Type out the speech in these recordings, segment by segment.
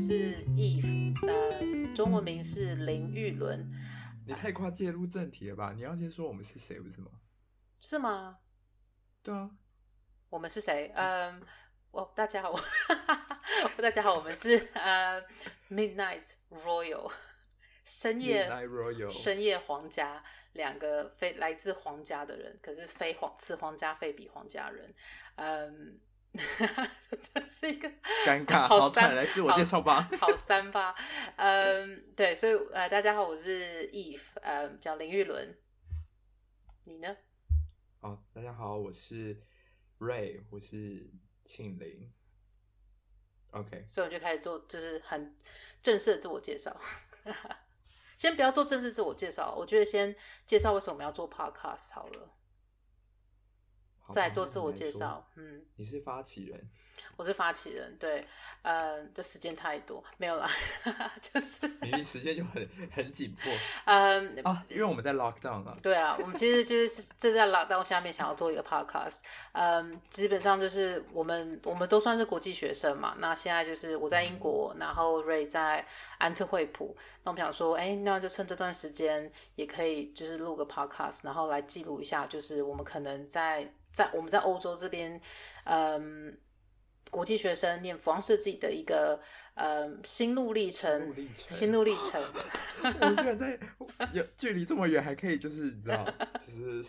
是 Eve，呃，中文名是林玉伦。你太快介入正题了吧？你要先说我们是谁，不是吗？是吗？对啊。我们是谁？嗯，我大家好，大家好，我们是呃 Midnight Royal，深夜 Royal，深夜皇家，两个非来自皇家的人，可是非皇，此皇家非彼皇家人，嗯。这是一个尴尬，好三，好来自我介绍吧，好，三八，嗯，对，所以呃，大家好，我是 Eve，呃，叫林玉伦，你呢？哦，大家好，我是 Ray，我是庆林，OK，所以我就开始做，就是很正式的自我介绍。先不要做正式自我介绍，我觉得先介绍为什么我们要做 Podcast 好了。再做自我介绍，嗯，你是发起人，我是发起人，对，呃，这时间太多，没有啦，就是明明时间就很 很紧迫，嗯，啊，因为我们在 lockdown 啊，对啊，我们其实就是这在 lockdown 下面想要做一个 podcast，嗯，基本上就是我们我们都算是国际学生嘛，那现在就是我在英国，然后 Ray 在安特惠普，那我们想说，哎，那就趁这段时间也可以就是录个 podcast，然后来记录一下，就是我们可能在。在我们在欧洲这边，嗯，国际学生念服装设计的一个嗯心路历程，心路历程。我们居然在有距离这么远，还可以就是你知道，就是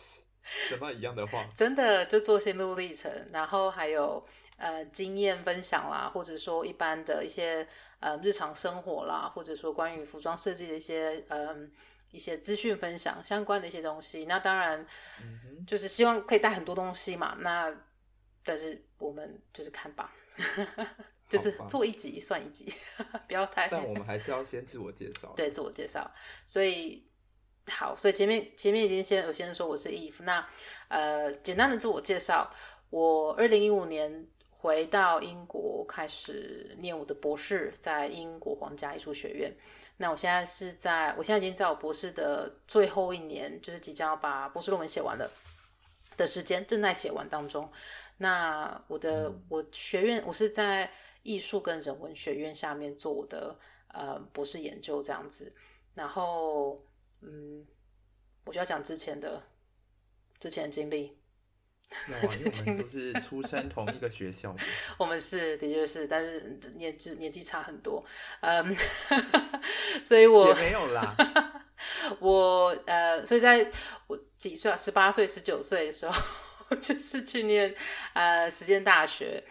讲到一样的话。真的就做心路历程，然后还有呃经验分享啦，或者说一般的一些呃日常生活啦，或者说关于服装设计的一些嗯。一些资讯分享相关的一些东西，那当然就是希望可以带很多东西嘛。那但是我们就是看吧，就是做一集算一集，不要太。但我们还是要先自我介绍。对，自我介绍。所以好，所以前面前面已经先我先说我是 Eve。那呃，简单的自我介绍，我二零一五年回到英国开始念我的博士，在英国皇家艺术学院。那我现在是在，我现在已经在我博士的最后一年，就是即将要把博士论文写完了的时间，正在写完当中。那我的、嗯、我学院，我是在艺术跟人文学院下面做我的呃博士研究这样子。然后，嗯，我就要讲之前的之前的经历。因为我们都是出生同一个学校的，我们是的确是，但是年纪年纪差很多，嗯，所以我也没有啦。我呃，所以在我几岁啊？十八岁、十九岁的时候，就是去念呃实践大学，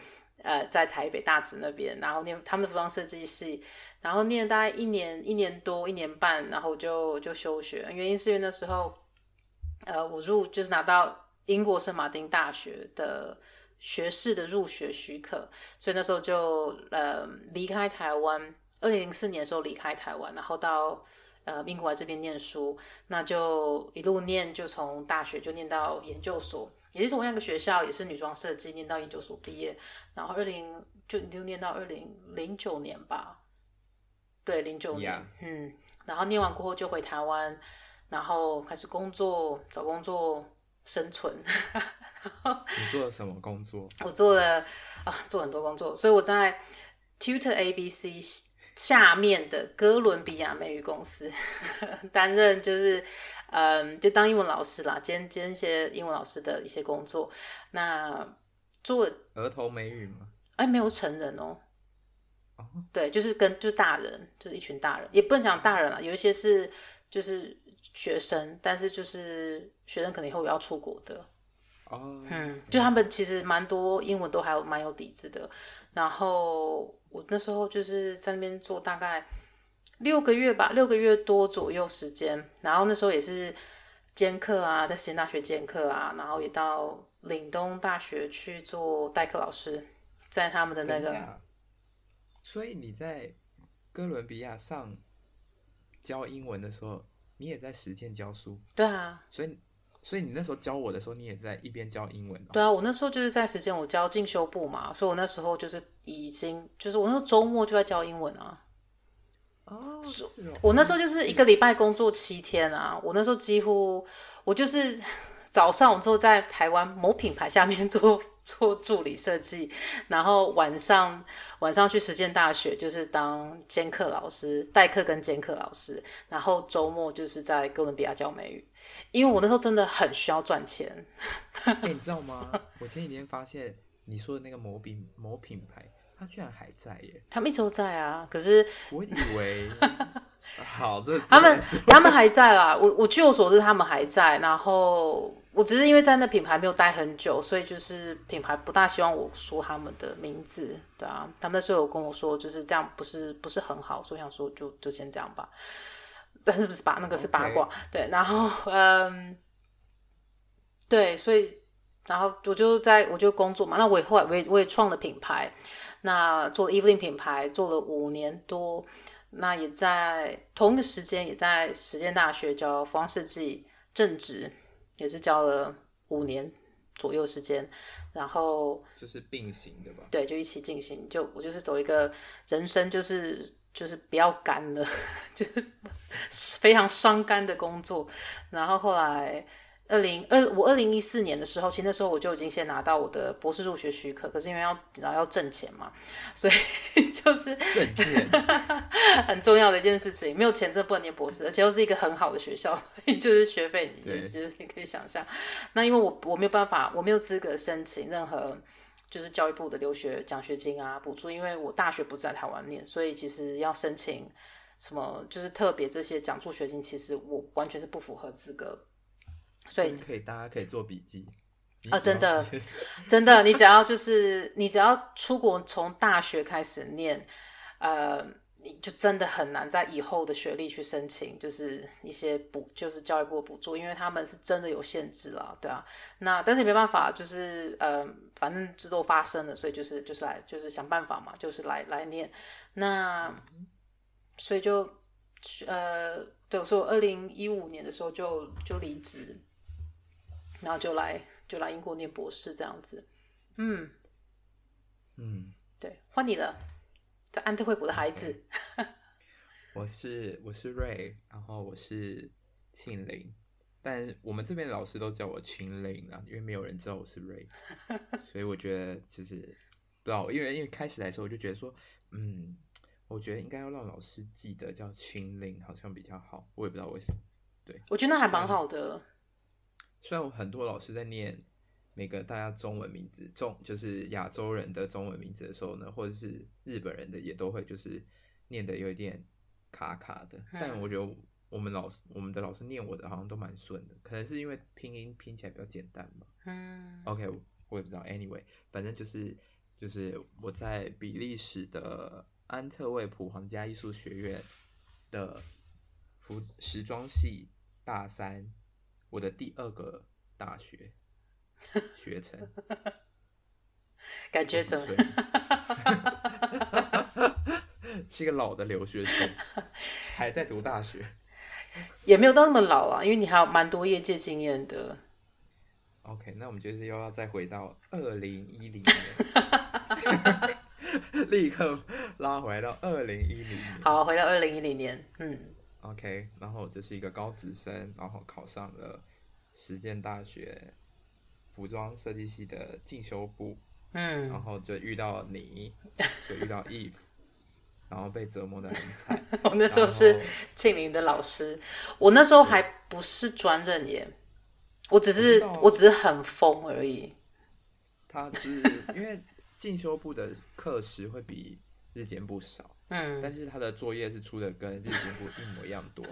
呃，在台北大直那边，然后念他们的服装设计系，然后念大概一年、一年多、一年半，然后就就休学。原因是因为那时候，呃，我入就是拿到。英国圣马丁大学的学士的入学许可，所以那时候就呃离开台湾。二零零四年的时候离开台湾，然后到呃英国来这边念书，那就一路念，就从大学就念到研究所，也是同样一个学校，也是女装设计，念到研究所毕业，然后二零就就念到二零零九年吧，对，零九年.嗯，然后念完过后就回台湾，然后开始工作，找工作。生存。你做了什么工作？我做了啊，做很多工作。所以我在 Tutor ABC 下面的哥伦比亚美语公司 担任，就是嗯，就当英文老师啦，兼兼一些英文老师的一些工作。那做儿童美语吗？哎，没有成人哦。哦对，就是跟就是大人，就是一群大人，也不能讲大人啦，有一些是就是。学生，但是就是学生可能以后要出国的，oh, 嗯，就他们其实蛮多英文都还有蛮有底子的。然后我那时候就是在那边做大概六个月吧，六个月多左右时间。然后那时候也是兼课啊，在实验大学兼课啊，然后也到岭东大学去做代课老师，在他们的那个。所以你在哥伦比亚上教英文的时候。你也在实践教书，对啊，所以所以你那时候教我的时候，你也在一边教英文喔。对啊，我那时候就是在实践，我教进修部嘛，所以我那时候就是已经就是我那时候周末就在教英文啊。哦，是哦。我那时候就是一个礼拜工作七天啊，我那时候几乎我就是 早上我之后在台湾某品牌下面 做做助理设计，然后晚上晚上去实践大学，就是当兼课老师，代课跟兼课老师，然后周末就是在哥伦比亚教美语，因为我那时候真的很需要赚钱。哎、欸，你知道吗？我前几天发现你说的那个某品某品牌，它居然还在耶！他们一直都在啊，可是我以为。好，这他们他们还在啦。我我据我所知，他们还在。然后我只是因为在那品牌没有待很久，所以就是品牌不大希望我说他们的名字，对啊。他们那时候有跟我说，就是这样不是不是很好，所以想说就就先这样吧。但是不是八那个是八卦，Okay. 对。然后嗯，对，所以然后我就在我就工作嘛。那我也后来我也我也创了品牌，那做了 Evelyn 品牌，做了五年多。那也在同一个时间，也在实践大学教服装设计正职，也是教了五年左右时间，然后就是并行的吧？对，就一起进行。就我就是走一个人生，就是就是不要干了，就是非常伤肝的工作。然后后来。二零二我二零一四年的时候，其实那时候我就已经先拿到我的博士入学许可，可是因为要然后要挣钱嘛，所以 就是挣钱很重要的一件事情，没有钱真不能念博士，而且又是一个很好的学校，就是学费你也是你可以想象。那因为我我没有办法，我没有资格申请任何就是教育部的留学奖学金啊补助，因为我大学不是在台湾念，所以其实要申请什么就是特别这些奖助学金，其实我完全是不符合资格。所以可以，大家可以做笔记啊！真的，真的，你只要就是你只要出国，从大学开始念，呃，你就真的很难在以后的学历去申请，就是一些补，就是教育部的补助，因为他们是真的有限制了，对啊。那但是也没办法，就是呃，反正这都发生了，所以就是就是来就是想办法嘛，就是来来念。那所以就呃，对，我说我二零一五年的时候就就离职。然后就来就来英国念博士这样子，嗯嗯，对，换你了，在安特卫普的孩子。我是我是瑞，然后我是庆龄，但我们这边的老师都叫我庆龄啊，因为没有人知道我是瑞，所以我觉得就是不知道，因为因为开始来时候我就觉得说，嗯，我觉得应该要让老师记得叫庆龄，好像比较好，我也不知道为什么。对，我觉得那还蛮好的。虽然我很多老师在念每个大家中文名字，中就是亚洲人的中文名字的时候呢，或者是日本人的也都会就是念的有一点卡卡的。但我觉得我们老师我们的老师念我的好像都蛮顺的，可能是因为拼音拼起来比较简单嘛。嗯。OK，我也不知道。Anyway，反正就是就是我在比利时的安特卫普皇家艺术学院的服时装系大三。我的第二个大学 学成，感觉怎么？是一个老的留学生，还在读大学，也没有到那么老啊，因为你还有蛮多业界经验的。OK，那我们就是又要再回到二零一零年，立刻拉回来到二零一零年。好，回到二零一零年，嗯。OK，然后这是一个高职生，然后考上了实践大学服装设计系的进修部，嗯，然后就遇到你，就遇到 Eve，然后被折磨的很惨。我那时候是庆龄的老师，我那时候还不是专任耶，我只是我，我只是很疯而已。他是 因为进修部的课时会比日间部少。嗯，但是他的作业是出的跟日间部一模一样多，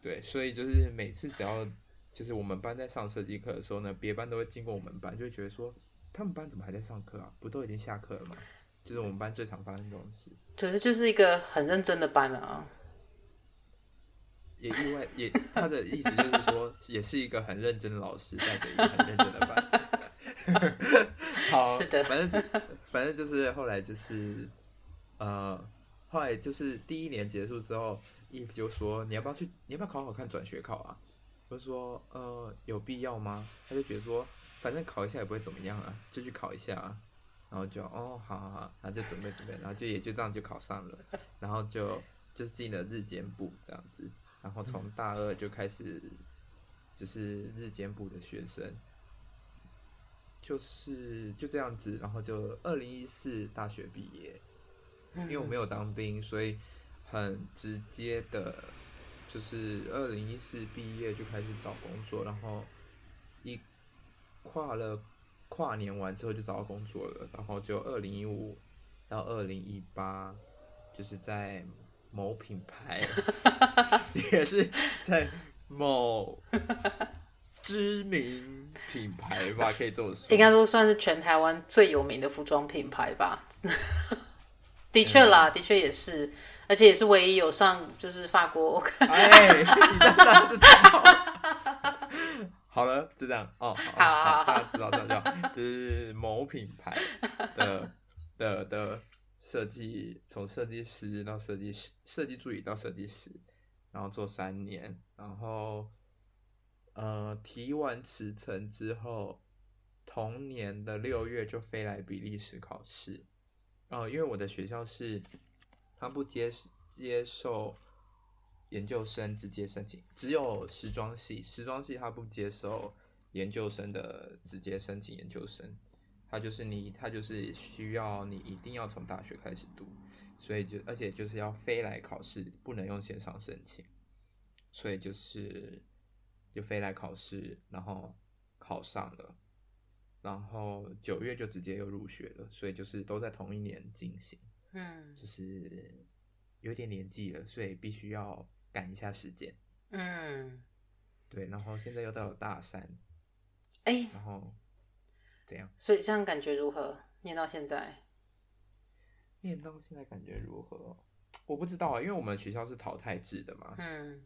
对，所以就是每次只要就是我们班在上设计课的时候呢，别班都会经过我们班，就会觉得说他们班怎么还在上课啊？不都已经下课了吗？就是我们班最常发生这种事。可是就是一个很认真的班啊，也意外也他的意思就是说，也是一个很认真的老师带着一个很认真的班。好，是的，反正就反正就是后来就是。呃，后来就是第一年结束之后，Eve 就说：“你要不要去？你要不要考考看转学考啊？”我就说：“呃，有必要吗？”他就觉得说：“反正考一下也不会怎么样啊，就去考一下啊。”然后就哦，好好好，然后就准备准备，然后就也就这样就考上了，然后就就是进了日间部这样子，然后从大二就开始就是日间部的学生，就就是就这样子，然后就二零一四大学毕业。因为我没有当兵，所以很直接的，就是二零一四毕业就开始找工作，然后一跨了跨年完之后就找到工作了，然后就二零一五到二零一八，就是在某品牌，也是在某知名品牌吧，可以这么说，应该说算是全台湾最有名的服装品牌吧。的确啦，的确也是，而且也是唯一有上就是法国。哎。好了，就这样哦。好，好，好，大家知道，知道，就是某品牌的的的设计，从设计师到设计师，设计助理到设计师，然后做三年，然后呃提完辞呈之后，同年的六月就飞来比利时考试。哦，因为我的学校是，他不接接受研究生直接申请，只有时装系，时装系他不接受研究生的直接申请研究生，他就是你，他就是需要你一定要从大学开始读，所以就而且就是要飞来考试，不能用线上申请，所以就是就飞来考试，然后考上了。然后九月就直接又入学了，所以就是都在同一年进行，嗯，就是有点年纪了，所以必须要赶一下时间，嗯，对，然后现在又到了大三，哎，然后怎样？所以这样感觉如何？念到现在，念到现在感觉如何？我不知道啊，因为我们学校是淘汰制的嘛，嗯，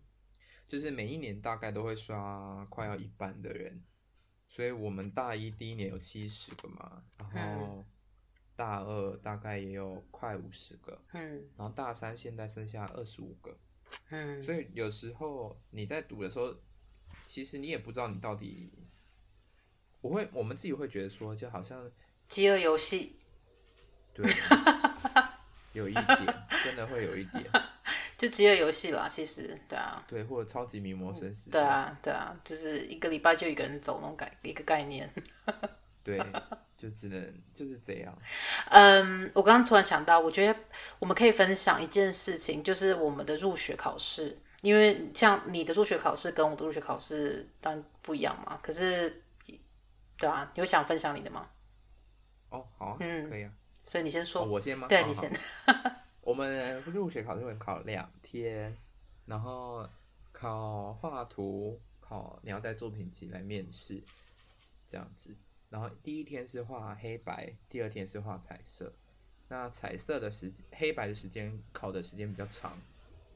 就是每一年大概都会刷快要一半的人。所以我们大一第一年有七十个嘛，然后大二大概也有快五十个，嗯，然后大三现在剩下二十五个，嗯，所以有时候你在读的时候，其实你也不知道你到底，我会我们自己会觉得说，就好像饥饿游戏，对，有一点，真的会有一点。就饥饿游戏啦，其实对啊，对，或者超级名模生死，对啊，对啊，就是一个礼拜就一个人走那种概一个概念，对，就只能就是这样。嗯，我刚刚突然想到，我觉得我们可以分享一件事情，就是我们的入学考试，因为像你的入学考试跟我的入学考试当然不一样嘛，可是对啊，你有想分享你的吗？哦，好啊，嗯，可以啊，所以你先说，哦、我先吗？对，你先。我们入学考试会考两天，然后考画图，考你要带作品集来面试，这样子。然后第一天是画黑白，第二天是画彩色。那彩色的时，黑白的时间考的时间比较长，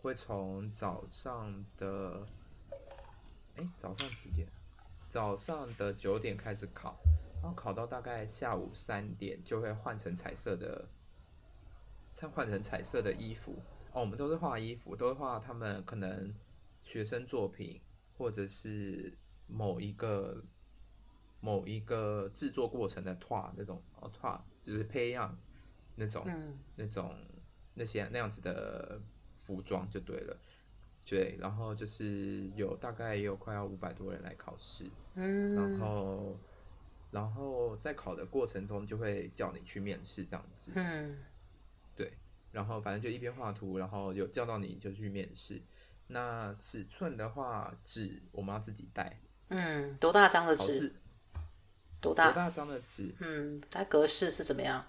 会从早上的，哎，早上几点？早上的九点开始考，然后考到大概下午三点就会换成彩色的。再换成彩色的衣服哦，我们都是画衣服，都是画他们可能学生作品，或者是某一个某一个制作过程的画那种哦，画就是培养那种、嗯、那种那些那样子的服装就对了，对，然后就是有大概也有快要五百多人来考试，嗯，然后然后在考的过程中就会叫你去面试这样子，嗯。对，然后反正就一边画图，然后有叫到你就去面试。那尺寸的话，纸我们要自己带。嗯，多大张的纸？多大？多大张的纸？嗯，它格式是怎么样？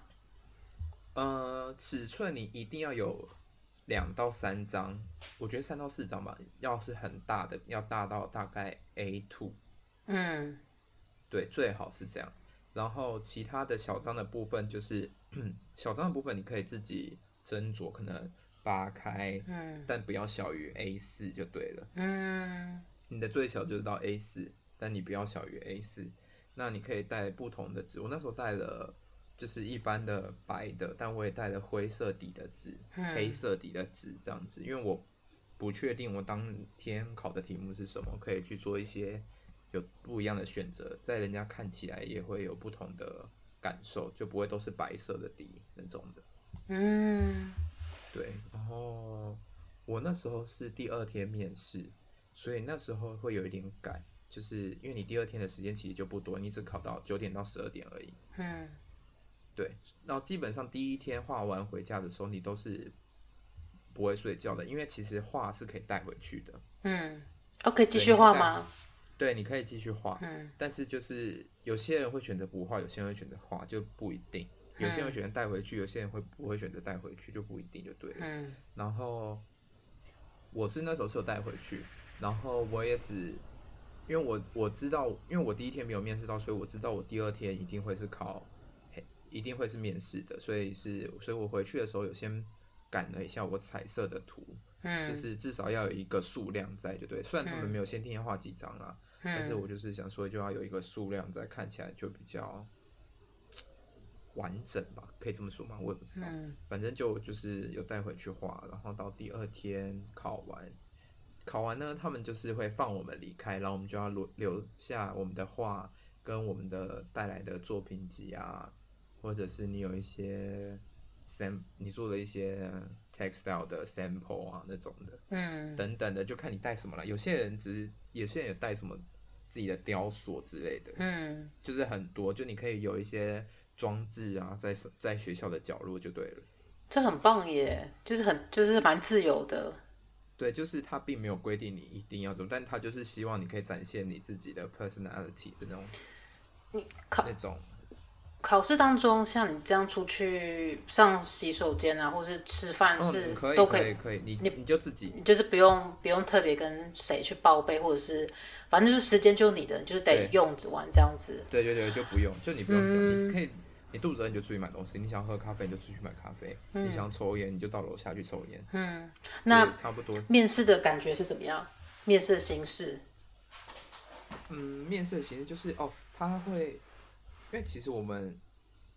呃，尺寸你一定要有两到三张，我觉得三到四张吧。要是很大的，要大到大概 A two。嗯，对，最好是这样。然后其他的小张的部分就是。小张的部分你可以自己斟酌，可能扒开，嗯，但不要小于 A 四就对了。嗯，你的最小就是到 A 四，但你不要小于 A 四。那你可以带不同的纸，我那时候带了就是一般的白的，但我也带了灰色底的纸，嗯、黑色底的纸这样子，因为我不确定我当天考的题目是什么，可以去做一些有不一样的选择，在人家看起来也会有不同的。感受就不会都是白色的底那种的，嗯，对。然后我那时候是第二天面试，所以那时候会有一点赶，就是因为你第二天的时间其实就不多，你只考到九点到十二点而已。嗯，对。然后基本上第一天画完回家的时候，你都是不会睡觉的，因为其实画是可以带回去的。嗯，哦，可以继续画吗？对，你可以继续画。嗯，但是就是有些人会选择不画，有些人会选择画，就不一定。有些人会选择带回去，有些人会不会选择带回去，就不一定，就对了。嗯，然后我是那时候是有带回去，然后我也只。因为我我知道，因为我第一天没有面试到，所以我知道我第二天一定会是考，一定会是面试的，所以是，所以我回去的时候有先赶了一下我彩色的图，嗯，就是至少要有一个数量在，就对。虽然他们没有先天要画几张啊，嗯，但是我就是想说就要有一个数量在，看起来就比较完整吧，可以这么说吗？我也不知道，嗯，反正就就是有带回去画，然后到第二天考完。考完呢，他们就是会放我们离开，然后我们就要留留下我们的画跟我们的带来的作品集啊，或者是你有一些 sam 你做的一些 textile 的 sample 啊那种的，嗯，等等的，就看你带什么了。有些人只是，有些人也带什么自己的雕塑之类的，嗯，就是很多，就你可以有一些装置啊，在在学校的角落就对了。这很棒耶，就是很就是蛮自由的。对，就是他并没有规定你一定要怎么，但他就是希望你可以展现你自己的 personality 的那种。你考那种考试当中，像你这样出去上洗手间啊，或是吃饭是、嗯、都可以，可以，你你你就自己，你就是不用不用特别跟谁去报备，或者是反正就是时间就你的，就是得用完这样子。对对对，就不用，就你不用讲、嗯，你可以。你肚子饿你就出去买东西，你想要喝咖啡你就出去买咖啡，嗯、你想抽烟你就到楼下去抽烟。嗯，那差不多。面试的感觉是怎么样？面试的形式？嗯，面试的形式就是哦，他会，因为其实我们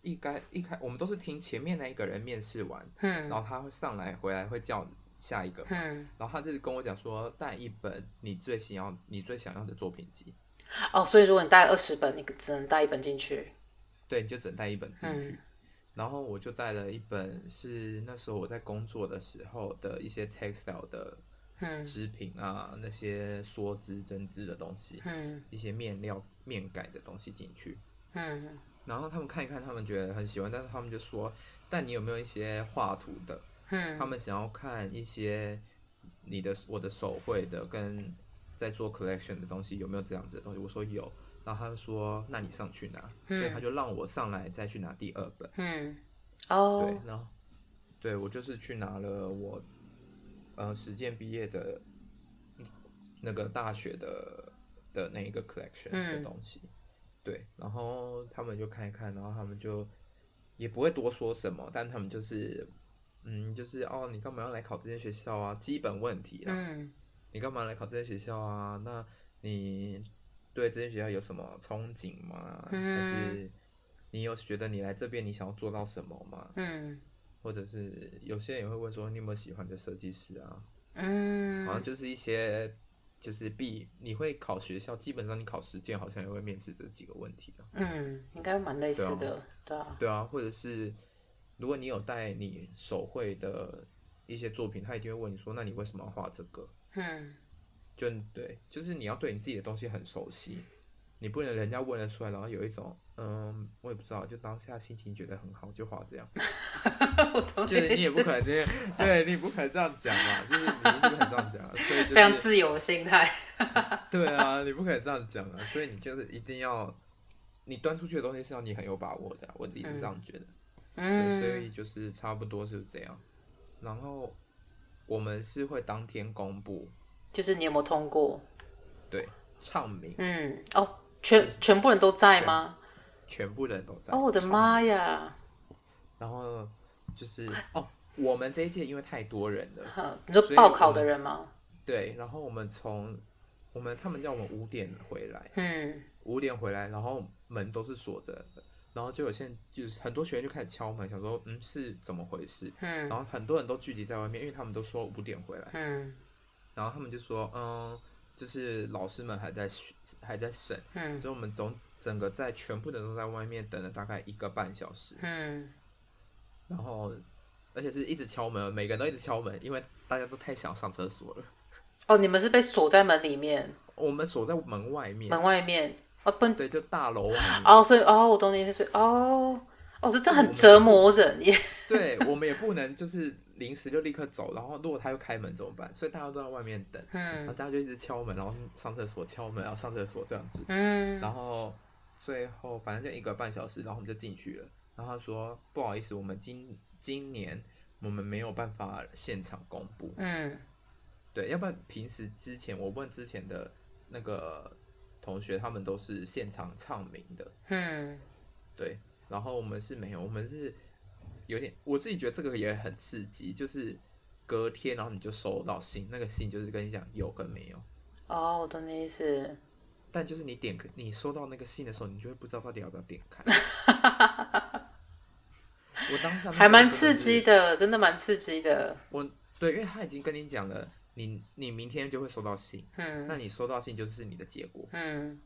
一开一开我们都是听前面那一个人面试完，嗯，然后他会上来回来会叫下一个，嗯，然后他就是跟我讲说带一本你最想要你最想要的作品集。哦，所以如果你带二十本，你只能带一本进去。对，你就只带一本进去，嗯，然后我就带了一本，是那时候我在工作的时候的一些 textile 的织品啊，嗯，那些梭织针织的东西，嗯，一些面料面改的东西进去，嗯，然后他们看一看，他们觉得很喜欢，但是他们就说，但你有没有一些画图的？嗯，他们想要看一些你的我的手绘的跟在做 collection 的东西有没有这样子的东西？我说有。然后他就说：“那你上去拿。嗯”所以他就让我上来再去拿第二本。嗯，哦，对，然后对我就是去拿了我呃实践毕业的那个大学的的那一个 collection 的东西。嗯、对，然后他们就看一看，然后他们就也不会多说什么，但他们就是嗯，就是哦，你干嘛要来考这间学校啊？基本问题啊。嗯，你干嘛来考这间学校啊？那你。对这间学校有什么憧憬吗？嗯、还是你有觉得你来这边你想要做到什么吗？嗯，或者是有些人也会问说，你有没有喜欢的设计师啊？嗯，好像就是一些就是必你会考学校，基本上你考实践好像也会面试这几个问题的。嗯，应该蛮类似的，对啊，对啊，或者是如果你有带你手绘的一些作品，他一定会问你说，那你为什么要画这个？嗯。就对，就是你要对你自己的东西很熟悉，你不能人家问了出来，然后有一种嗯，我也不知道，就当下心情觉得很好就画这样。就是你也不可能这样，对你不可能这样讲嘛，就是你不可能这样讲，所以就是、非常自由的心态。对啊，你不可能这样讲啊，所以你就是一定要，你端出去的东西是要你很有把握的，我自己是这样觉得。嗯。所以就是差不多是这样，然后我们是会当天公布。就是你有没有通过？对，唱名。嗯，哦，全全部人都在吗？全，全部人都在。哦，我的妈呀！然后就是哦，我们这一届因为太多人了，你说报考的人吗？对，然后我们从我们他们叫我们五点回来，嗯，五点回来，然后门都是锁着的，然后就有些就是很多学员就开始敲门，想说嗯是怎么回事？嗯，然后很多人都聚集在外面，因为他们都说五点回来，嗯。然后他们就说，嗯，就是老师们还在还在审，嗯，所以我们总整个在全部的人都在外面等了大概一个半小时，嗯，然后而且是一直敲门，每个人都一直敲门，因为大家都太想上厕所了。哦，你们是被锁在门里面？我们锁在门外面。门外面哦，不，对，就大楼外面。哦，所以哦，我懂你意思，哦，哦，这这很折磨人耶。对，我们也不能就是临时就立刻走，然后如果他又开门怎么办？所以大家都在外面等，嗯，然后大家就一直敲门，然后上厕所敲门，然后上厕所这样子，嗯，然后最后反正就一个半小时，然后我们就进去了。然后他说不好意思，我们今今年我们没有办法现场公布，嗯。对，要不然平时之前我问之前的那个同学，他们都是现场唱名的。嗯，对，然后我们是没有，我们是有点，我自己觉得这个也很刺激，就是隔天然后你就收到信，那个信就是跟你讲有跟没有。哦，我懂你意思。但就是你点开，你收到那个信的时候，你就会不知道到底要不要点开。我当下还蛮刺激的，真的蛮刺激的。我对，因为他已经跟你讲了。你你明天就会收到信，嗯，那你收到信就是你的结果，嗯，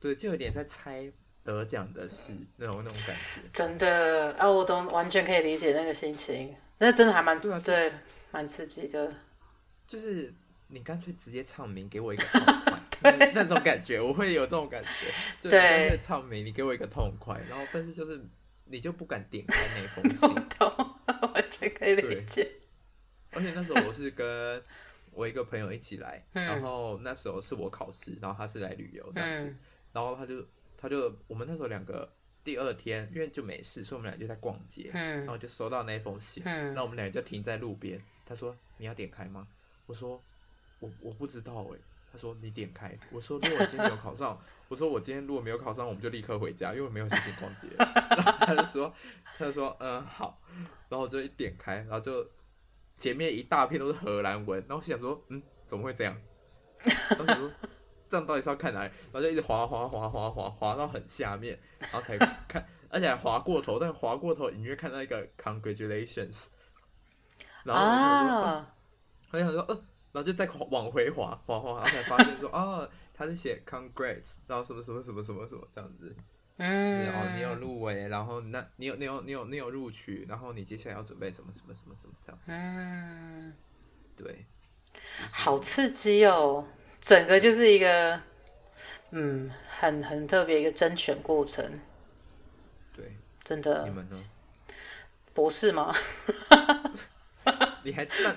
对，就有点在猜得奖的事那种那种感觉。真的啊，我都完全可以理解那个心情，那真的还蛮对，啊、对，蛮刺激的。就是你干脆直接唱名，给我一个 痛快，对，那种感觉，我会有这种感觉。对，干脆唱名，你给我一个痛快，然后但是就是你就不敢点开那封信，懂，完全可以理解。而且那时候我是跟我一个朋友一起来，嗯、然后那时候是我考试，然后他是来旅游这样子，嗯、然后他就他就我们那时候两个第二天因为就没事，所以我们俩就在逛街，嗯、然后就收到那封信，嗯、然后我们俩就停在路边。他说：“你要点开吗？”我说：“我我不知道哎。”他说：“你点开。”我说：“如果我今天没有考上，我说我今天如果没有考上，我们就立刻回家，因为我没有心情逛街。”然 后他就说：“他就说嗯好。”然后我就一点开，然后就。前面一大片都是荷兰文，然后想说，嗯，怎么会这样？然后想说，这样到底是要看哪里？然后就一直滑滑滑滑滑滑到很下面，然后才看，而且还滑过头，但滑过头隐约看到一个 congratulations，然后他就想说，呃，然后就再往回滑滑滑，然后才发现说，哦，他是写 congrats，然后什么什么什么什么什么这样子。嗯，是哦你有入围，然后那你有你有你有你有录取，然后你接下来要准备什么什么什么什么这样。嗯，对，好刺激哦！整个就是一个嗯，很很特别一个甄选过程。对，真的。你们呢？博士吗？你还那这样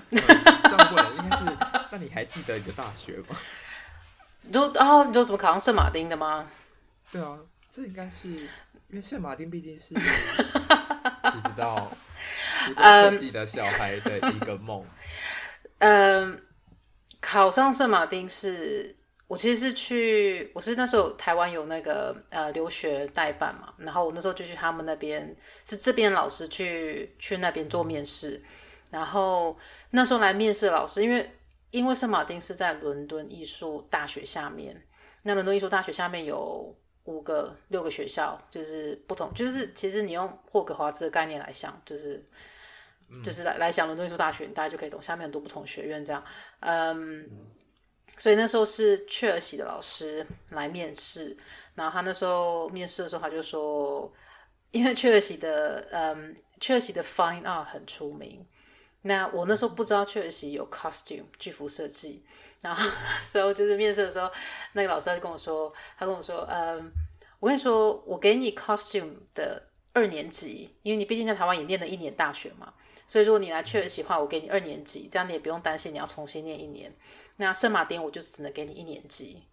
问，应该是那你还记得你的大学吗？你说哦，你说怎么考上圣马丁的吗？对啊。这应该是因为圣马丁毕竟是，你知道，自己的小孩的一个梦。嗯、呃，考上圣马丁是我其实是去，我是那时候台湾有那个呃留学代办嘛，然后我那时候就去他们那边，是这边老师去去那边做面试，然后那时候来面试老师，因为因为圣马丁是在伦敦艺术大学下面，那伦敦艺术大学下面有。五个、六个学校，就是不同，就是其实你用霍格华兹的概念来想，就是，就是来来想伦敦艺术大学，大家就可以懂。下面很多不同学院这样，嗯，嗯，所以那时候是雀儿喜的老师来面试，然后他那时候面试的时候，他就说，因为雀儿喜的，嗯，雀儿喜的 fine art 很出名，那我那时候不知道雀儿喜有 costume 剧服设计。然后那时候就是面试的时候，那个老师他就跟我说，他跟我说，嗯，我跟你说，我给你 costume 的二年级，因为你毕竟在台湾也念了一年大学嘛，所以如果你来确实喜的话，我给你二年级，这样你也不用担心你要重新念一年。那圣马丁我就只能给你一年级。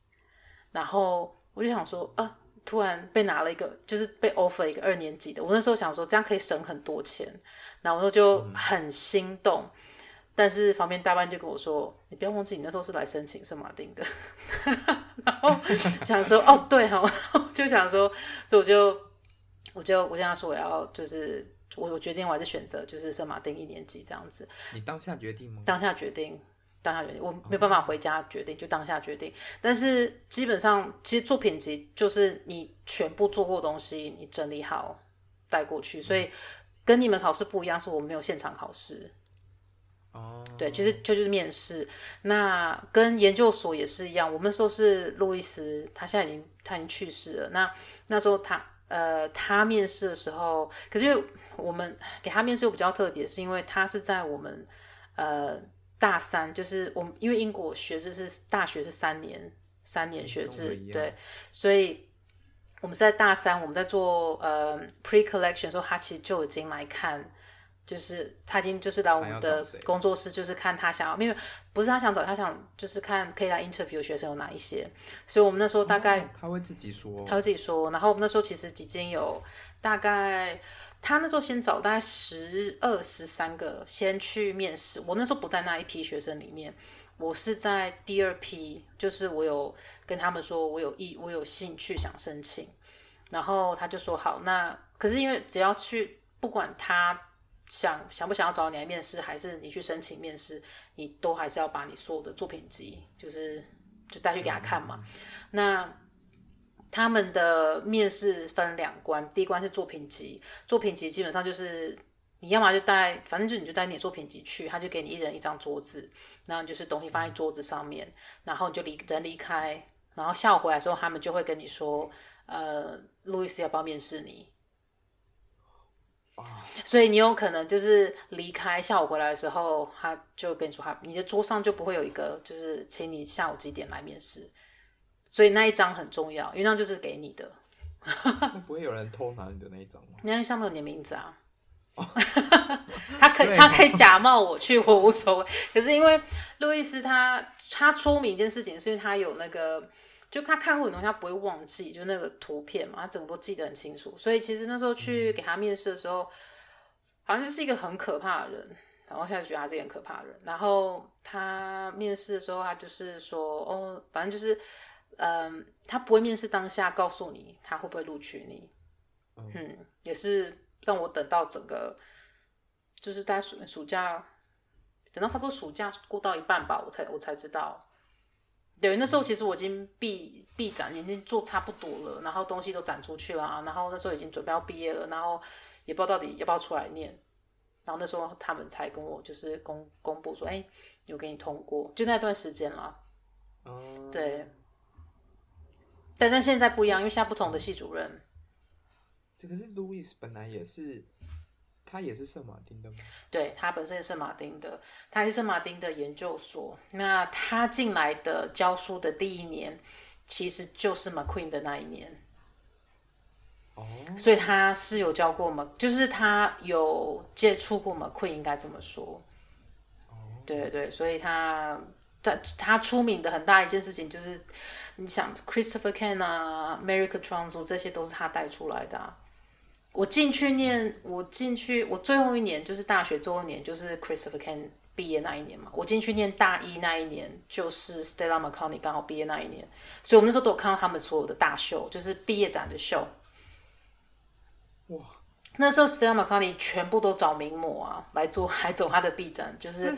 然后我就想说，啊，突然被拿了一个，就是被 offer 一个二年级的，我那时候想说这样可以省很多钱，然后我就很心动。但是旁边大班就跟我说：“你不要忘记，你那时候是来申请圣马丁的。”然后想说：“哦，对哈。”就想说，所以我就我就我跟他说：“我要就是我我决定，我还是选择就是圣马丁一年级这样子。”你当下决定吗？当下决定，当下决定，我没办法回家决定，就当下决定。但是基本上，其实作品集就是你全部做过的东西，你整理好带过去。所以跟你们考试不一样，是我没有现场考试。哦，oh. 对，其实就就是面试，那跟研究所也是一样。我们那时候是路易斯，他现在已经他已经去世了。那那时候他呃，他面试的时候，可是我们给他面试又比较特别，是因为他是在我们呃大三，就是我们因为英国学制是大学是三年，三年学制，对，所以我们是在大三，我们在做呃 pre collection 的时候，他其实就已经来看。就是他已经就是来我们的工作室，就是看他想要，因为不是他想找，他想就是看可以来 interview 学生有哪一些，所以我们那时候大概、哦、他会自己说，他会自己说，然后我们那时候其实已经有大概他那时候先找大概十二十三个先去面试，我那时候不在那一批学生里面，我是在第二批，就是我有跟他们说我有意我有兴趣想申请，然后他就说好，那可是因为只要去不管他。想想不想要找你来面试，还是你去申请面试，你都还是要把你所有的作品集，就是就带去给他看嘛。那他们的面试分两关，第一关是作品集，作品集基本上就是你要么就带，反正就你就带你的作品集去，他就给你一人一张桌子，然后就是东西放在桌子上面，然后你就离人离开，然后下午回来的时候，他们就会跟你说，呃，路易斯要不要面试你？所以你有可能就是离开，下午回来的时候，他就跟你说他，他你的桌上就不会有一个，就是请你下午几点来面试。所以那一张很重要，因为那就是给你的。不会有人偷拿你的那一张吗？那上面有你的名字啊。他可以他可以假冒我去，我无所谓。可是因为路易斯他他出名一件事情，是因为他有那个。就他看过很多东西，他不会忘记，就那个图片嘛，他整个都记得很清楚。所以其实那时候去给他面试的时候，好像就是一个很可怕的人。然后现在觉得他是一个很可怕的人。然后他面试的时候，他就是说，哦，反正就是，嗯、呃，他不会面试当下告诉你他会不会录取你。嗯，也是让我等到整个，就是大家暑暑假，等到差不多暑假过到一半吧，我才我才知道。对，那时候其实我已经毕毕展，已经做差不多了，然后东西都展出去了啊，然后那时候已经准备要毕业了，然后也不知道到底要不要出来念，然后那时候他们才跟我就是公公布说，哎，有给你通过，就那段时间了。哦。对。但但现在不一样，因为现在不同的系主任。这个是 Louis 本来也是。他也是圣马丁的吗？对，他本身也是圣马丁的，他是圣马丁的研究所。那他进来的教书的第一年，其实就是 McQueen 的那一年。哦，所以他是有教过 Mc，就是他有接触过 McQueen，应该这么说。哦，对对，所以他他他出名的很大一件事情就是，你想 Christopher Kane 啊，Mary Katranzu 这些都是他带出来的啊。我进去念，我进去，我最后一年就是大学最后一年，就是 Christopher Kane 毕业那一年嘛。我进去念大一那一年，就是 Stella McCartney 刚好毕业那一年，所以我们那时候都有看到他们所有的大秀，就是毕业展的秀。哇！那时候 Stella McCartney 全部都找名模啊来做，还走他的毕展，就是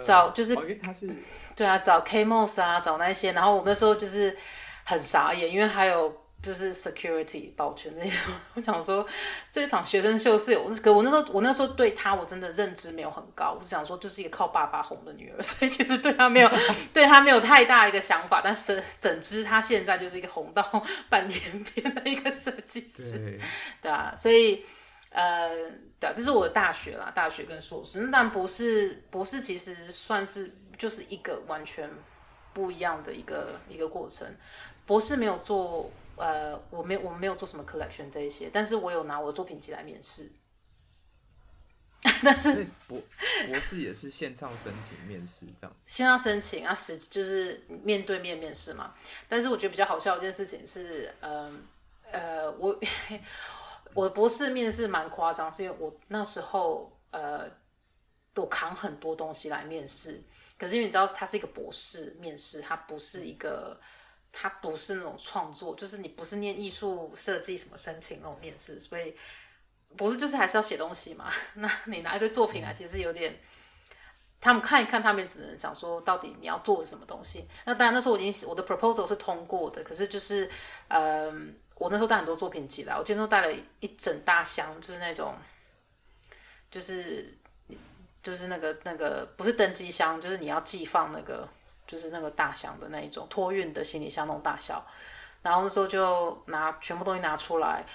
找就是、是对啊，找 Kate Moss 啊，找那些，然后我们那时候就是很傻眼，因为还有。就是 security 保全那些，我想说这一场学生秀是有，可我那时候我那时候对他我真的认知没有很高，我是想说就是一个靠爸爸哄的女儿，所以其实对他没有 对他没有太大一个想法，但是整只他现在就是一个红到半天边的一个设计师，对，对啊，所以呃，对啊，这是我的大学啦，大学跟硕士，但博士博士其实算是就是一个完全不一样的一个一个过程，博士没有做。呃，我没有，我们没有做什么 collection 这一些，但是我有拿我的作品集来面试。但是博博士也是线上申请面试这样。线上申请啊，实就是面对面面试嘛。但是我觉得比较好笑的一件事情是，呃呃，我我的博士面试蛮夸张，是因为我那时候呃，我扛很多东西来面试。可是因为你知道，他是一个博士面试，他不是一个。他不是那种创作，就是你不是念艺术设计什么申请那种面试，所以博士就是还是要写东西嘛？那你拿一堆作品来，其实有点，他们看一看，他们只能讲说到底你要做什么东西。那当然那时候我已经我的 proposal 是通过的，可是就是呃，我那时候带很多作品集来，我今天都带了一整大箱，就是那种，就是就是那个那个不是登机箱，就是你要寄放那个。就是那个大箱的那一种托运的行李箱那种大小，然后那时候就拿全部东西拿出来。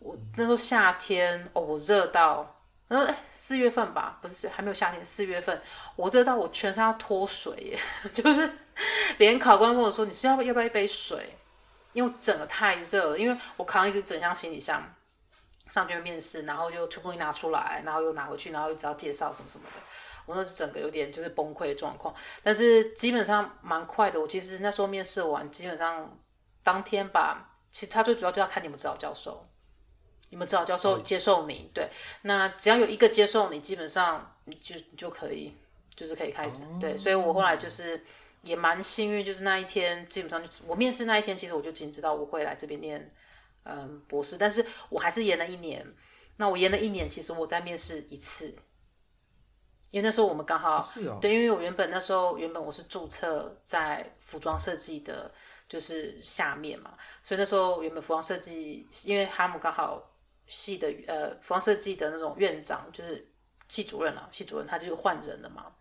我那时候夏天哦，我热到，他说：“哎，四月份吧，不是还没有夏天，四月份，我热到我全身要脱水耶，就是连考官跟我说，你需要不要不要一杯水？因为整个太热了，因为我扛一个整箱行李箱上去面试，然后就全部一拿出来，然后又拿回去，然后一直要介绍什么什么的，我那是整个有点就是崩溃的状况。但是基本上蛮快的，我其实那时候面试完，基本上当天吧，其实他最主要就要看你们指导教授。”你们指导教授接受你，对，那只要有一个接受你，基本上你就你就可以，就是可以开始，对，所以我后来就是也蛮幸运，就是那一天基本上就我面试那一天，其实我就已经知道我会来这边念嗯博士，但是我还是延了一年。那我延了一年，其实我在面试一次，因为那时候我们刚好对，因为我原本那时候原本我是注册在服装设计的，就是下面嘛，所以那时候原本服装设计，因为他们刚好。系的呃，服装设计的那种院长就是系主任了，系主任他就是换人了嘛。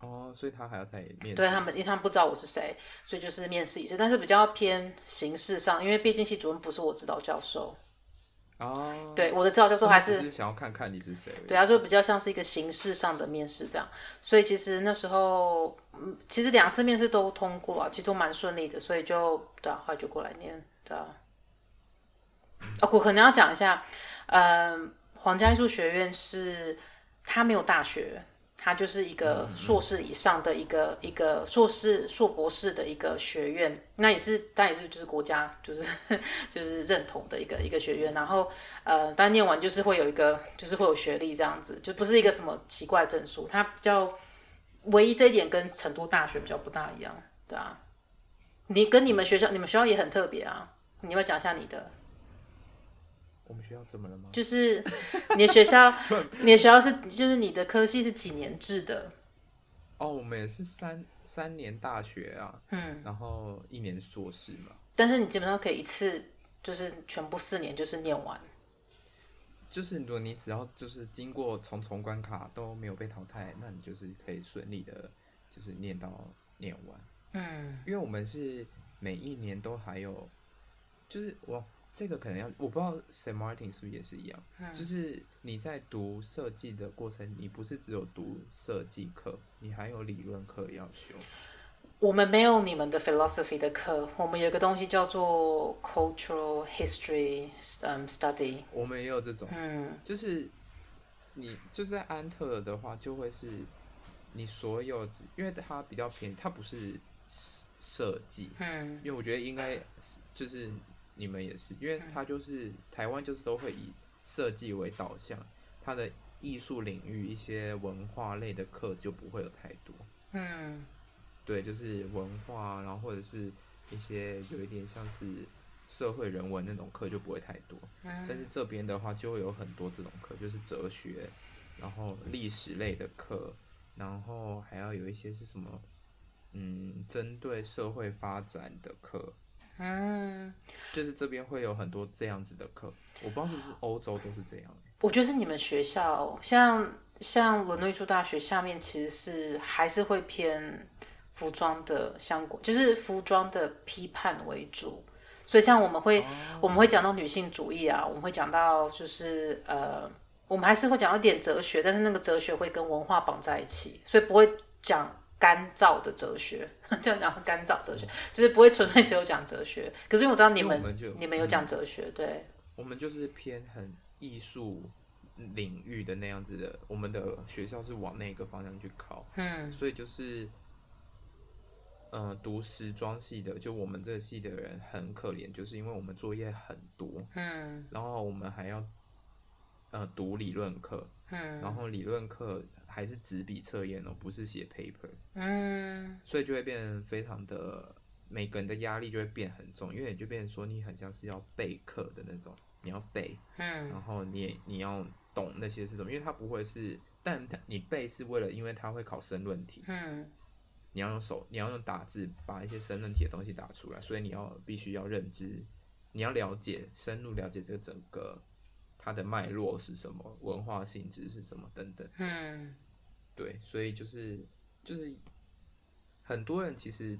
哦，所以他还要再面试。对他们，因为他们不知道我是谁，所以就是面试一次，但是比较偏形式上，因为毕竟系主任不是我指导教授。哦。对，我的指导教授还是，是想要看看你是谁。对，他说比较像是一个形式上的面试这样，所以其实那时候，嗯，其实两次面试都通过啊，其实都蛮顺利的，所以就对啊，后来就过来念，对啊。哦，我可能要讲一下，嗯、呃，皇家艺术学院是它没有大学，它就是一个硕士以上的一个一个硕士硕博士的一个学院，那也是，但也是就是国家就是 就是认同的一个一个学院。然后呃，当念完就是会有一个就是会有学历这样子，就不是一个什么奇怪证书。它比较唯一这一点跟成都大学比较不大一样，对啊。你跟你们学校，你们学校也很特别啊，你要讲一下你的。我们学校怎么了吗？就是你的学校，你的学校是就是你的科系是几年制的？哦，我们也是三三年大学啊，嗯，然后一年硕士嘛。但是你基本上可以一次就是全部四年就是念完。就是如果你只要就是经过重重关卡都没有被淘汰，那你就是可以顺利的，就是念到念完。嗯，因为我们是每一年都还有，就是我。这个可能要，我不知道 Saint Martin 是不是也是一样，嗯、就是你在读设计的过程，你不是只有读设计课，你还有理论课要修。我们没有你们的 philosophy 的课，我们有个东西叫做 cultural history study。我们也有这种，嗯，就是你就是在安特的话，就会是你所有，因为它比较便宜，它不是设计，嗯，因为我觉得应该就是。你们也是，因为他就是台湾，就是都会以设计为导向，他的艺术领域一些文化类的课就不会有太多。嗯，对，就是文化，然后或者是一些有一点像是社会人文那种课就不会太多。嗯，但是这边的话就会有很多这种课，就是哲学，然后历史类的课，然后还要有一些是什么，嗯，针对社会发展的课。嗯，就是这边会有很多这样子的课，我不知道是不是欧洲都是这样。我觉得是你们学校，像像伦敦艺术大学下面其实是还是会偏服装的相关，就是服装的批判为主。所以像我们会、哦、我们会讲到女性主义啊，我们会讲到就是呃，我们还是会讲到一点哲学，但是那个哲学会跟文化绑在一起，所以不会讲。干燥的哲学，这样讲干燥哲学，就是不会纯粹只有讲哲学。可是因为我知道你们，们你们有讲哲学，对。我们就是偏很艺术领域的那样子的，我们的学校是往那个方向去靠。嗯。所以就是，呃，读时装系的，就我们这个系的人很可怜，就是因为我们作业很多。嗯。然后我们还要，呃，读理论课。嗯。然后理论课。还是纸笔测验哦，不是写 paper，嗯，所以就会变非常的，每个人的压力就会变很重，因为你就变成说你很像是要备课的那种，你要背，嗯，然后你你要懂那些是什么，因为它不会是，但你背是为了，因为它会考申论题，嗯，你要用手，你要用打字把一些申论题的东西打出来，所以你要必须要认知，你要了解，深入了解这个整个它的脉络是什么，文化性质是什么等等，嗯。对，所以就是就是很多人其实，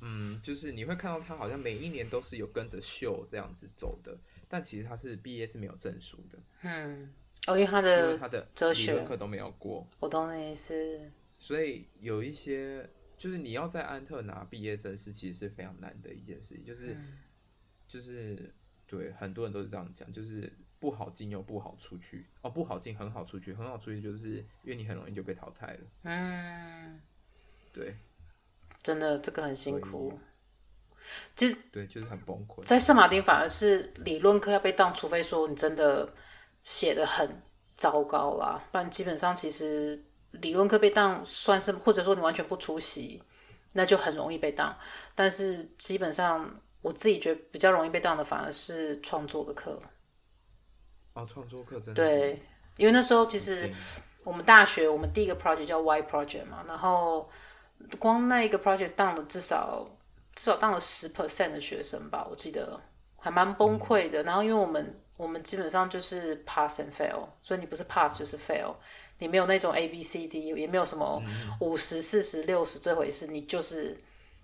嗯，就是你会看到他好像每一年都是有跟着秀这样子走的，但其实他是毕业是没有证书的。嗯，哦，因为他的因为他的哲学课都没有过。我懂你意思。所以有一些，就是你要在安特拿毕业证是其实是非常难的一件事情，就是、嗯、就是对很多人都是这样讲，就是不好进又不好出去哦，不好进很好出去，很好出去就是因为你很容易就被淘汰了。嗯，对，真的这个很辛苦。其实对，就是很崩溃。在圣马丁反而是理论课要被当，除非说你真的写得很糟糕啦，不然基本上其实理论课被当算是，或者说你完全不出席，那就很容易被当。但是基本上我自己觉得比较容易被当的反而是创作的课。哦，创作课真的对，因为那时候其实我们大学我们第一个 project 叫 Y project 嘛，然后光那一个 project 当了至少。至少当了十 percent 的学生吧，我记得还蛮崩溃的。然后因为我们我们基本上就是 pass and fail，所以你不是 pass 就是 fail，你没有那种 A B C D，也没有什么五十四十六十这回事，你就是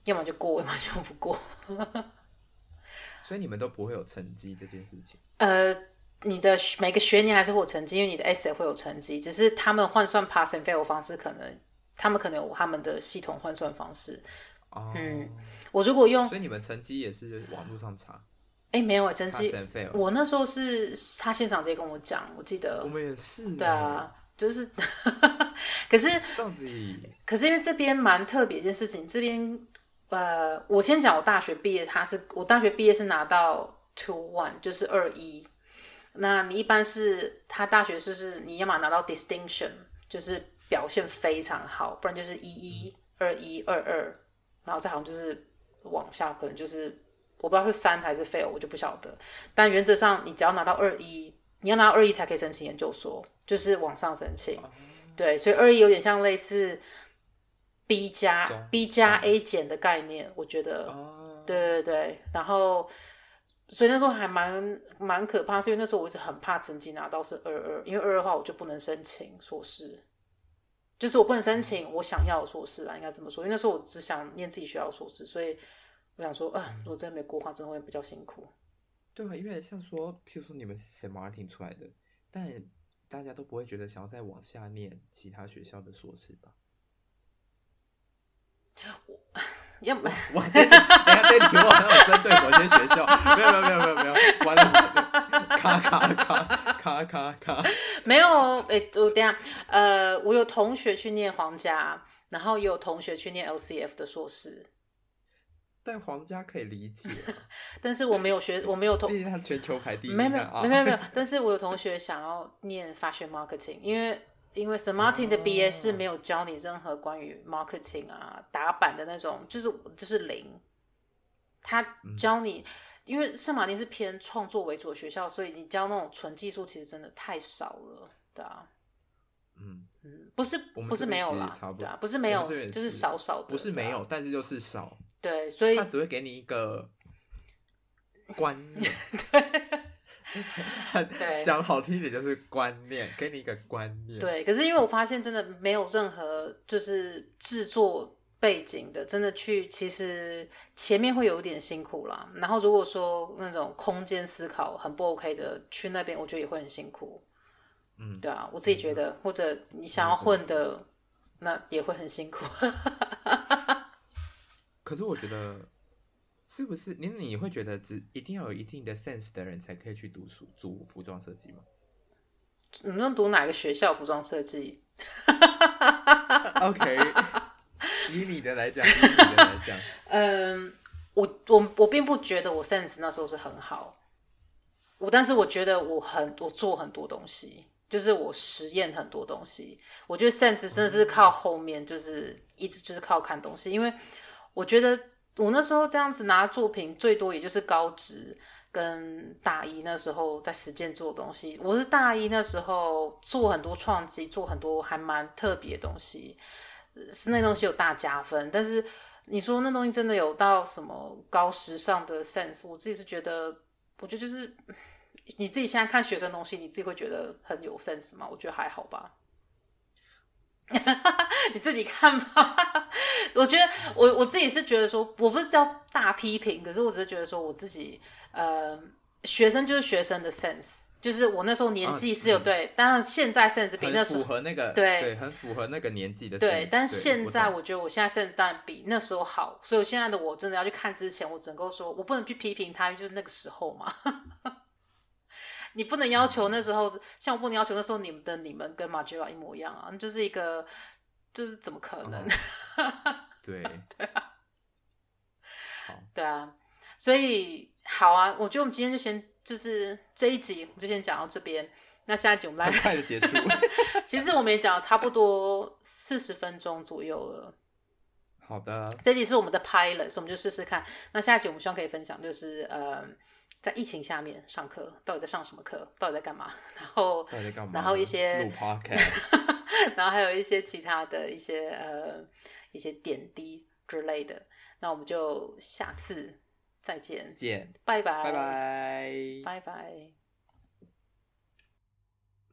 要么就过，要么就不过。所以你们都不会有成绩这件事情？呃，你的每个学年还是会有成绩，因为你的 essay 会有成绩，只是他们换算 pass and fail 方式可能他们可能有他们的系统换算方式。哦、嗯。我如果用，所以你们成绩也是网络上查？哎、欸，没有啊，成绩我那时候是他现场直接跟我讲，我记得。我们也是。对啊，就是，可是，可是因为这边蛮特别一件事情，这边呃，我先讲我大学毕业，他是我大学毕业是拿到 two one，就是二一。那你一般是他大学就是你要么拿到 distinction，就是表现非常好，不然就是一一二一二二，然后再好像就是。往下可能就是我不知道是三还是 fail，我就不晓得。但原则上，你只要拿到二一，你要拿到二一才可以申请研究所，就是往上申请。对，所以二一有点像类似 B 加 B 加 A 减的概念，我觉得。对对对。然后，所以那时候还蛮蛮可怕，是因为那时候我一直很怕成绩拿到是二二，因为二二的话我就不能申请硕士。就是我不能申请我想要的硕士啊，应该这么说。因为那时候我只想念自己学校的硕士，所以我想说，啊、呃，如果真的没过的话，真的会比较辛苦。对啊，因为像说，譬如说你们是 Saint Martin 出来的，但大家都不会觉得想要再往下念其他学校的硕士吧？我要不，我等下这题我好像有针对某些学校，没有没有没有没有没有，完了，卡卡卡。卡卡卡，没有，哎、欸，我等下，呃，我有同学去念皇家，然后也有同学去念 LCF 的硕士。但皇家可以理解，但是我没有学，我没有同，毕竟他全球排第一，没有没有没有没有，但是我有同学想要念 fashion marketing，因为因为 Saint Martin 的 BA 是没有教你任何关于 marketing 啊打版的那种，就是就是零，他教你。嗯因为圣马丁是偏创作为主的学校，所以你教那种纯技术其实真的太少了，对啊，嗯。嗯，不是不是没有啦，对啊，不是没有，是就是少少的，不是没有，但是就是少，对，所以他只会给你一个观念，对，讲好听一点就是观念，给你一个观念，对，可是因为我发现真的没有任何就是制作。背景的真的去，其实前面会有一点辛苦啦。然后如果说那种空间思考很不 OK 的，去那边我觉得也会很辛苦。嗯，对啊，我自己觉得，嗯、或者你想要混的，嗯、那也会很辛苦。可是我觉得，是不是你你会觉得只一定要有一定的 sense 的人才可以去读书读服装设计吗？你能读哪个学校服装设计？OK。以你的来讲，以你的来讲，嗯，我我我并不觉得我 sense 那时候是很好，我但是我觉得我很我做很多东西，就是我实验很多东西。我觉得 sense 真的是靠后面，就是一直就是靠看东西，因为我觉得我那时候这样子拿作品最多也就是高职跟大一那时候在实践做的东西。我是大一那时候做很多创机，做很多还蛮特别的东西。是那东西有大加分，但是你说那东西真的有到什么高时尚的 sense？我自己是觉得，我觉得就是 你自己现在看学生东西，你自己会觉得很有 sense 吗？我觉得还好吧，你自己看吧。我觉得我我自己是觉得说，我不是叫大批评，可是我只是觉得说我自己，呃，学生就是学生的 sense，就是我那时候年纪是有对，当然现在 sense 比那时候符合那个对对，很符合那个年纪的 sense，对，但是现在我我觉得我现在 sense 当然比那时候好，所以我现在的我真的要去看之前，我只能够说我不能去批评他，就是那个时候嘛。你不能要求那时候，嗯、像我不能要求那时候你们的你们跟马吉拉一模一样啊，就是一个，就是怎么可能？哦、对对啊，对啊，所以好啊，我觉得我们今天就先就是这一集，我们就先讲到这边。那下一集我们来很快的结束。其实我们也讲了差不多四十分钟左右了。好的，这集是我们的 pilot，所以我们就试试看。那下一集我们希望可以分享，就是呃。在疫情下面上课，到底在上什么课？到底在干嘛？然后，然后一些 然后还有一些其他的一些呃一些点滴之类的。那我们就下次再见，见，拜拜，拜拜，拜拜。